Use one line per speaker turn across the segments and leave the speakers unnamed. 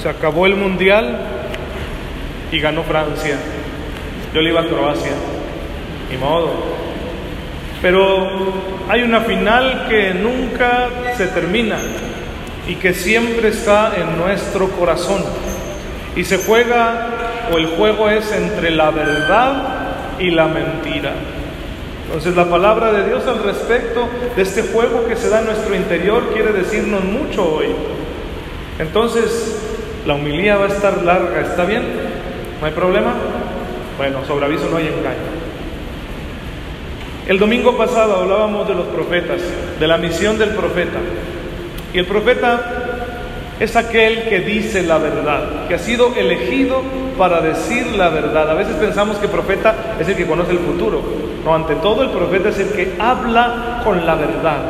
Se acabó el mundial y ganó Francia. Yo le iba a Croacia, ni modo. Pero hay una final que nunca se termina y que siempre está en nuestro corazón. Y se juega, o el juego es entre la verdad y la mentira. Entonces la palabra de Dios al respecto de este juego que se da en nuestro interior quiere decirnos mucho hoy. Entonces la humilía va a estar larga, ¿está bien? ¿No hay problema? Bueno, sobre aviso no hay engaño. El domingo pasado hablábamos de los profetas, de la misión del profeta. Y el profeta es aquel que dice la verdad, que ha sido elegido para decir la verdad. A veces pensamos que profeta es el que conoce el futuro. No, ante todo el profeta es el que habla con la verdad,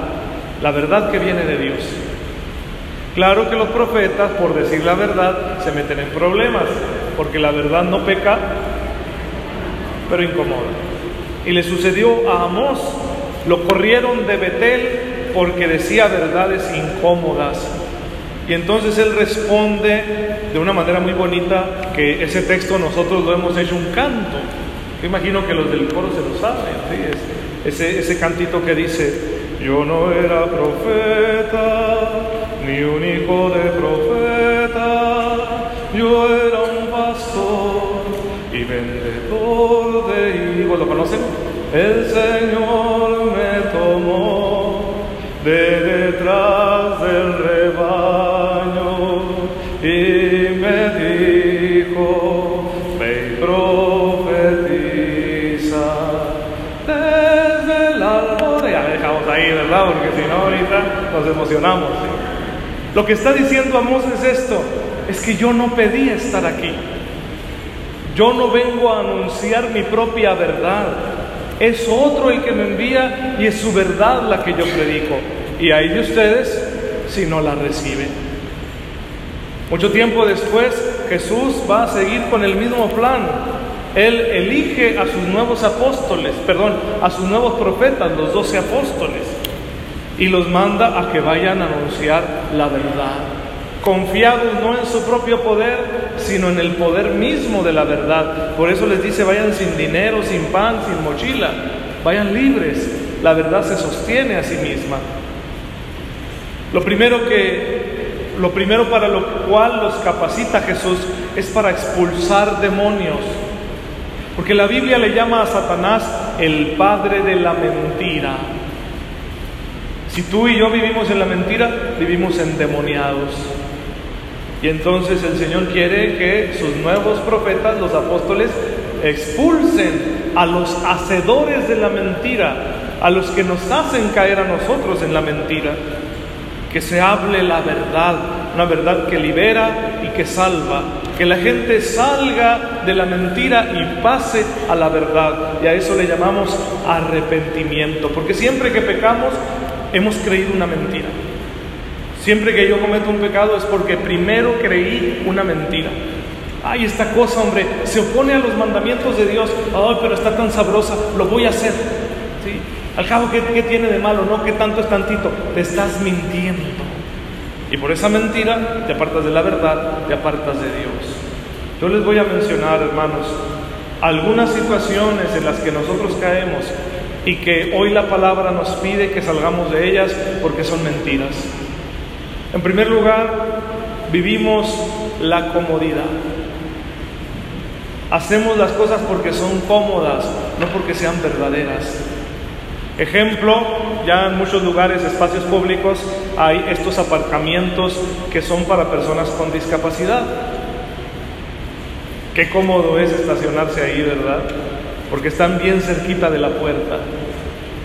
la verdad que viene de Dios. Claro que los profetas, por decir la verdad, se meten en problemas, porque la verdad no peca, pero incomoda. Y le sucedió a Amós, lo corrieron de Betel porque decía verdades incómodas. Y entonces él responde de una manera muy bonita que ese texto nosotros lo hemos hecho un canto. Yo imagino que los del coro se lo saben, ese, ese cantito que dice, yo no era profeta, ni un hijo de profeta, yo era un pastor y vendedor de higos. ¿Lo conocen? El Señor me tomó de detrás del rebaño y me dijo, ve y profetiza desde la almohada. Ya dejamos ahí, ¿verdad? Porque si no, ahorita nos emocionamos. Lo que está diciendo Amós es esto, es que yo no pedí estar aquí. Yo no vengo a anunciar mi propia verdad. Es otro el que me envía y es su verdad la que yo predico. Y ahí de ustedes si no la reciben. Mucho tiempo después Jesús va a seguir con el mismo plan. Él elige a sus nuevos apóstoles, perdón, a sus nuevos profetas, los doce apóstoles, y los manda a que vayan a anunciar la verdad, confiados no en su propio poder, sino en el poder mismo de la verdad. Por eso les dice, vayan sin dinero, sin pan, sin mochila, vayan libres. La verdad se sostiene a sí misma. Lo primero que lo primero para lo cual los capacita Jesús es para expulsar demonios. Porque la Biblia le llama a Satanás el padre de la mentira. Si tú y yo vivimos en la mentira, vivimos endemoniados. Y entonces el Señor quiere que sus nuevos profetas, los apóstoles, expulsen a los hacedores de la mentira, a los que nos hacen caer a nosotros en la mentira que se hable la verdad, una verdad que libera y que salva, que la gente salga de la mentira y pase a la verdad. Y a eso le llamamos arrepentimiento, porque siempre que pecamos hemos creído una mentira. Siempre que yo cometo un pecado es porque primero creí una mentira. Ay, esta cosa, hombre, se opone a los mandamientos de Dios. Ay, pero está tan sabrosa, lo voy a hacer. ¿Sí? Al cabo, ¿qué, tiene de malo? No, ¿qué tanto es tantito? Te estás mintiendo. Y por esa mentira te apartas de la verdad, te apartas de Dios. Yo les voy a mencionar, hermanos, algunas situaciones en las que nosotros caemos y que hoy la palabra nos pide que salgamos de ellas porque son mentiras. En primer lugar, vivimos la comodidad. Hacemos las cosas porque son cómodas, no porque sean verdaderas. Ejemplo, ya en muchos lugares, espacios públicos, hay estos aparcamientos que son para personas con discapacidad. Qué cómodo es estacionarse ahí, ¿verdad? Porque están bien cerquita de la puerta.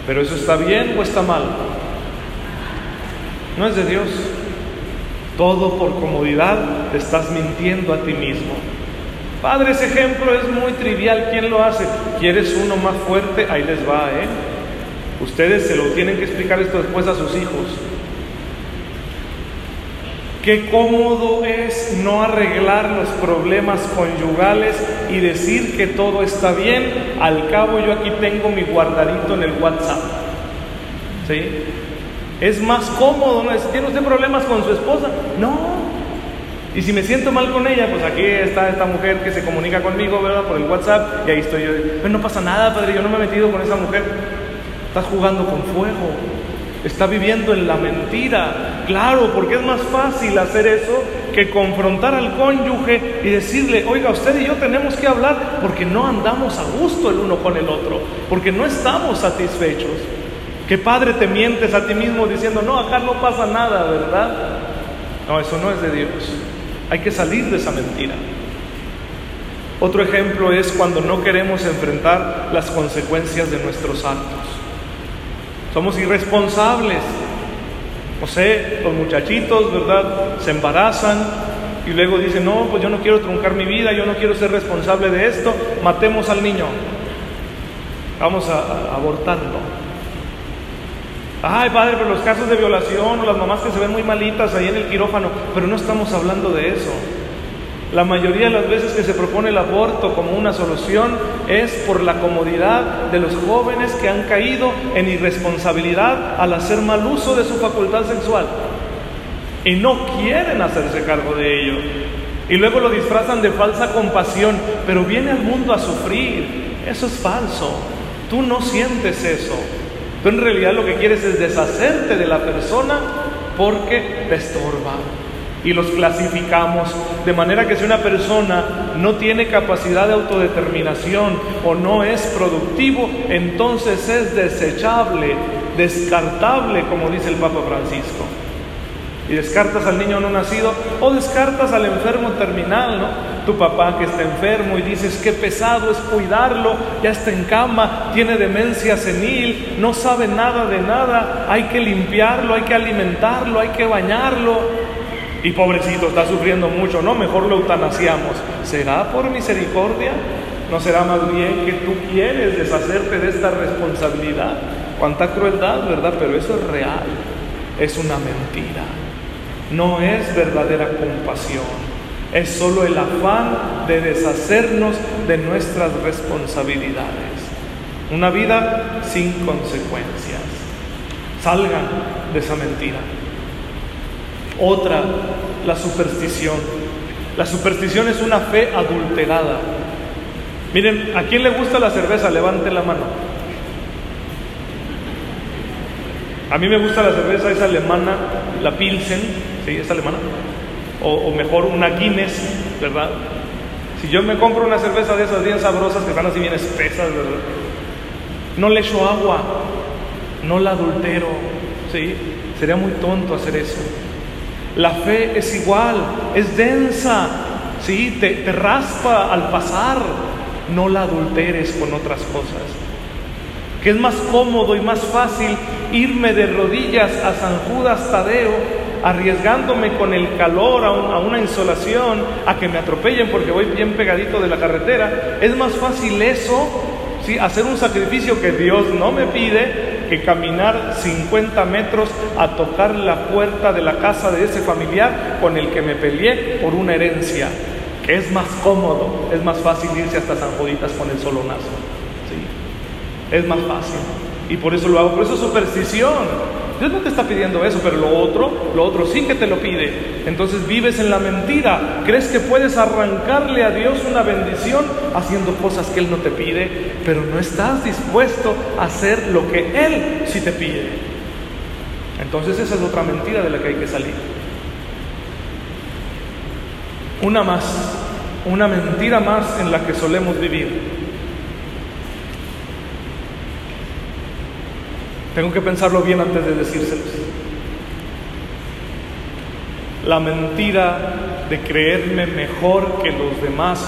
Pero eso está bien o está mal? No es de Dios. Todo por comodidad te estás mintiendo a ti mismo. Padre, ese ejemplo es muy trivial. ¿Quién lo hace? ¿Quieres uno más fuerte? Ahí les va, ¿eh? Ustedes se lo tienen que explicar esto después a sus hijos. Qué cómodo es no arreglar los problemas conyugales y decir que todo está bien. Al cabo yo aquí tengo mi guardadito en el WhatsApp. ¿Sí? Es más cómodo, ¿no? ¿Tiene usted problemas con su esposa? No. Y si me siento mal con ella, pues aquí está esta mujer que se comunica conmigo, ¿verdad? Por el WhatsApp, y ahí estoy yo. Pues no pasa nada, padre, yo no me he metido con esa mujer. Estás jugando con fuego, está viviendo en la mentira. Claro, porque es más fácil hacer eso que confrontar al cónyuge y decirle, oiga, usted y yo tenemos que hablar porque no andamos a gusto el uno con el otro, porque no estamos satisfechos. Que padre te mientes a ti mismo diciendo, no, acá no pasa nada, ¿verdad? No, eso no es de Dios. Hay que salir de esa mentira. Otro ejemplo es cuando no queremos enfrentar las consecuencias de nuestros actos. Somos irresponsables. No sé, los muchachitos, ¿verdad? Se embarazan y luego dicen, no, pues yo no quiero truncar mi vida, yo no quiero ser responsable de esto, matemos al niño. Vamos a, a abortarlo. Ay, padre, pero los casos de violación o las mamás que se ven muy malitas ahí en el quirófano, pero no estamos hablando de eso. La mayoría de las veces que se propone el aborto como una solución es por la comodidad de los jóvenes que han caído en irresponsabilidad al hacer mal uso de su facultad sexual y no quieren hacerse cargo de ello. Y luego lo disfrazan de falsa compasión, pero viene al mundo a sufrir. Eso es falso. Tú no sientes eso. Tú en realidad lo que quieres es deshacerte de la persona porque te estorba. Y los clasificamos de manera que si una persona no tiene capacidad de autodeterminación o no es productivo, entonces es desechable, descartable, como dice el Papa Francisco y descartas al niño no nacido o descartas al enfermo terminal, ¿no? Tu papá que está enfermo y dices qué pesado es cuidarlo, ya está en cama, tiene demencia senil, no sabe nada de nada, hay que limpiarlo, hay que alimentarlo, hay que bañarlo. Y pobrecito, está sufriendo mucho, ¿no? Mejor lo eutanasiamos. ¿Será por misericordia? ¿No será más bien que tú quieres deshacerte de esta responsabilidad? Cuánta crueldad, ¿verdad? Pero eso es real, es una mentira no es verdadera compasión, es solo el afán de deshacernos de nuestras responsabilidades. Una vida sin consecuencias. Salgan de esa mentira. Otra, la superstición. La superstición es una fe adulterada. Miren, ¿a quién le gusta la cerveza? Levante la mano. A mí me gusta la cerveza, esa alemana, la Pilsen, ¿sí? Es alemana. O, mejor una Guinness, ¿verdad? Si yo me compro una cerveza de esas bien sabrosas que están así bien espesas, ¿verdad? No le echo agua, no la adultero, ¿sí? Sería muy tonto hacer eso. La fe es igual, es densa, ¿sí? Te, raspa al pasar, no la adulteres con otras cosas. Que es más cómodo y más fácil irme de rodillas a San Judas Tadeo arriesgándome con el calor a, una insolación, a que me atropellen porque voy bien pegadito de la carretera, es más fácil eso, ¿sí? hacer un sacrificio que Dios no me pide, que caminar 50 metros a tocar la puerta de la casa de ese familiar con el que me peleé por una herencia, que es más cómodo, es más fácil irse hasta San Juditas con el solonazo. ¿sí? Es más fácil. Y por eso lo hago, por eso es superstición. Dios no te está pidiendo eso, pero lo otro, lo otro sí que te lo pide. Entonces vives en la mentira. Crees que puedes arrancarle a Dios una bendición haciendo cosas que Él no te pide, pero no estás dispuesto a hacer lo que Él sí te pide. Entonces esa es otra mentira de la que hay que salir. Una más, una mentira más en la que solemos vivir. Tengo que pensarlo bien antes de decírselos. La mentira de creerme mejor que los demás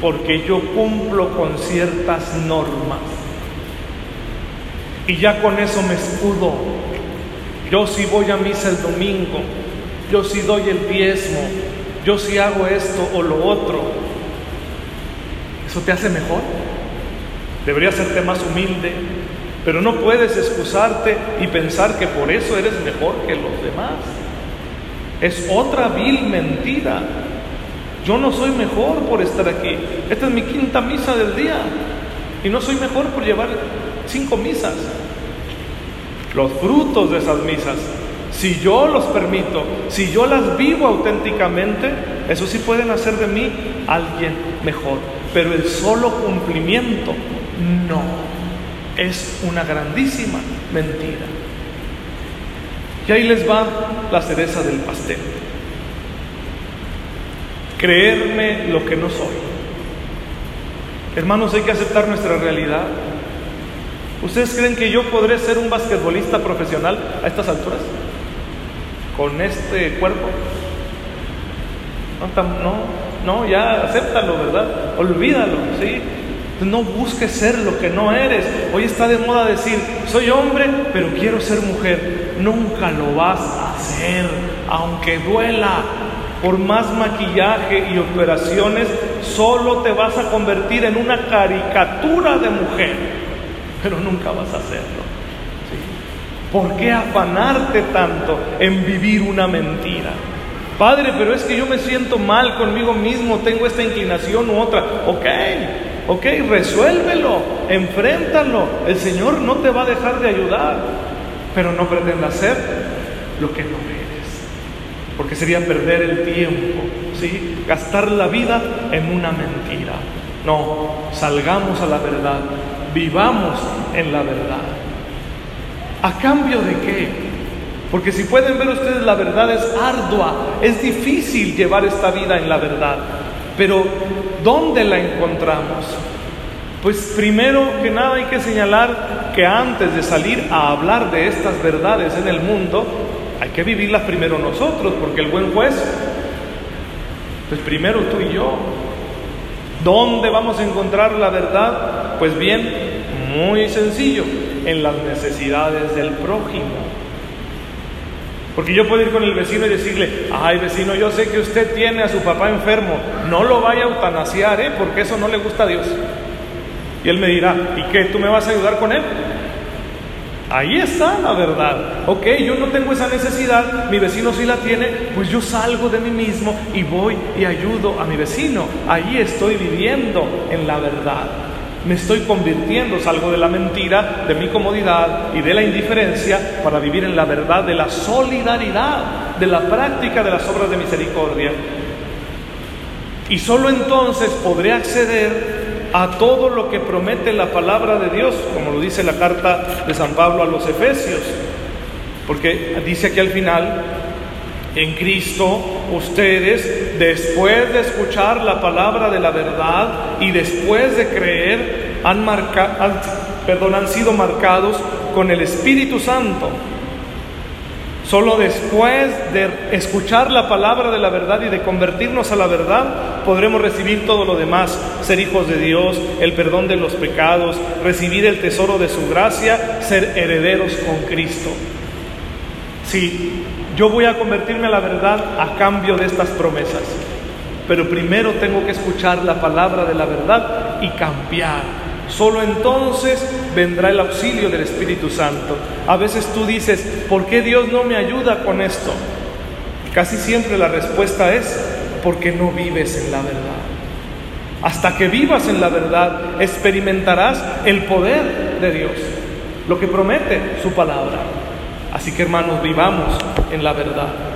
porque yo cumplo con ciertas normas. Y ya con eso me escudo. Yo sí voy a misa el domingo, yo sí doy el diezmo, yo sí hago esto o lo otro. ¿Eso te hace mejor? Debería hacerte más humilde, pero no puedes excusarte y pensar que por eso eres mejor que los demás. Es otra vil mentira. Yo no soy mejor por estar aquí. Esta es mi quinta misa del día. Y no soy mejor por llevar cinco misas. Los frutos de esas misas si yo los permito, si yo las vivo auténticamente, eso sí pueden hacer de mí alguien mejor. Pero el solo cumplimiento, no. Es una grandísima mentira. Y ahí les va la cereza del pastel. Creerme lo que no soy. Hermanos, hay que aceptar nuestra realidad. ¿Ustedes creen que yo podré ser un basquetbolista profesional a estas alturas? ¿Con este cuerpo? No, no, no, ya acéptalo, ¿verdad? Olvídalo, ¿sí? No busques ser lo que no eres. Hoy está de moda decir, soy hombre, pero quiero ser mujer. Nunca lo vas a hacer, aunque duela. Por más maquillaje y operaciones, solo te vas a convertir en una caricatura de mujer, pero nunca vas a hacerlo. ¿Por qué afanarte tanto en vivir una mentira? Padre, pero es que yo me siento mal conmigo mismo, tengo esta inclinación u otra. Ok, ok, resuélvelo, enfréntalo. El Señor no te va a dejar de ayudar, pero no pretenda hacer lo que no eres, porque sería perder el tiempo, ¿sí? Gastar la vida en una mentira. No, salgamos a la verdad, vivamos en la verdad. ¿A cambio de qué? Porque si pueden ver ustedes, la verdad es ardua, es difícil llevar esta vida en la verdad. Pero, ¿dónde la encontramos? Pues primero que nada hay que señalar que antes de salir a hablar de estas verdades en el mundo, hay que vivirlas primero nosotros, porque el buen juez, pues primero tú y yo. ¿Dónde vamos a encontrar la verdad? Pues bien, muy sencillo, en las necesidades del prójimo. Porque yo puedo ir con el vecino y decirle, ay vecino, yo sé que usted tiene a su papá enfermo, no lo vaya a eutanasiar, ¿eh? porque eso no le gusta a Dios. Y él me dirá, ¿y qué? ¿Tú me vas a ayudar con él? Ahí está la verdad. Ok, yo no tengo esa necesidad, mi vecino sí la tiene, pues yo salgo de mí mismo y voy y ayudo a mi vecino. Ahí estoy viviendo en la verdad. Me estoy convirtiendo, salgo de la mentira, de mi comodidad y de la indiferencia para vivir en la verdad de la solidaridad, de la práctica de las obras de misericordia. Y solo entonces podré acceder a todo lo que promete la palabra de Dios, como lo dice la carta de San Pablo a los Efesios. Porque dice aquí al final, en Cristo ustedes, después de escuchar la palabra de la verdad y después de creer, han, perdón, han sido marcados con el Espíritu Santo. Solo después de escuchar la palabra de la verdad y de convertirnos a la verdad, podremos recibir todo lo demás, ser hijos de Dios, el perdón de los pecados, recibir el tesoro de su gracia, ser herederos con Cristo. Sí, yo voy a convertirme a la verdad a cambio de estas promesas. Pero primero tengo que escuchar la palabra de la verdad y cambiar. Solo entonces vendrá el auxilio del Espíritu Santo. A veces tú dices, ¿por qué Dios no me ayuda con esto? Casi siempre la respuesta es, porque no vives en la verdad. Hasta que vivas en la verdad, experimentarás el poder de Dios, lo que promete su palabra. Así que hermanos, vivamos en la verdad.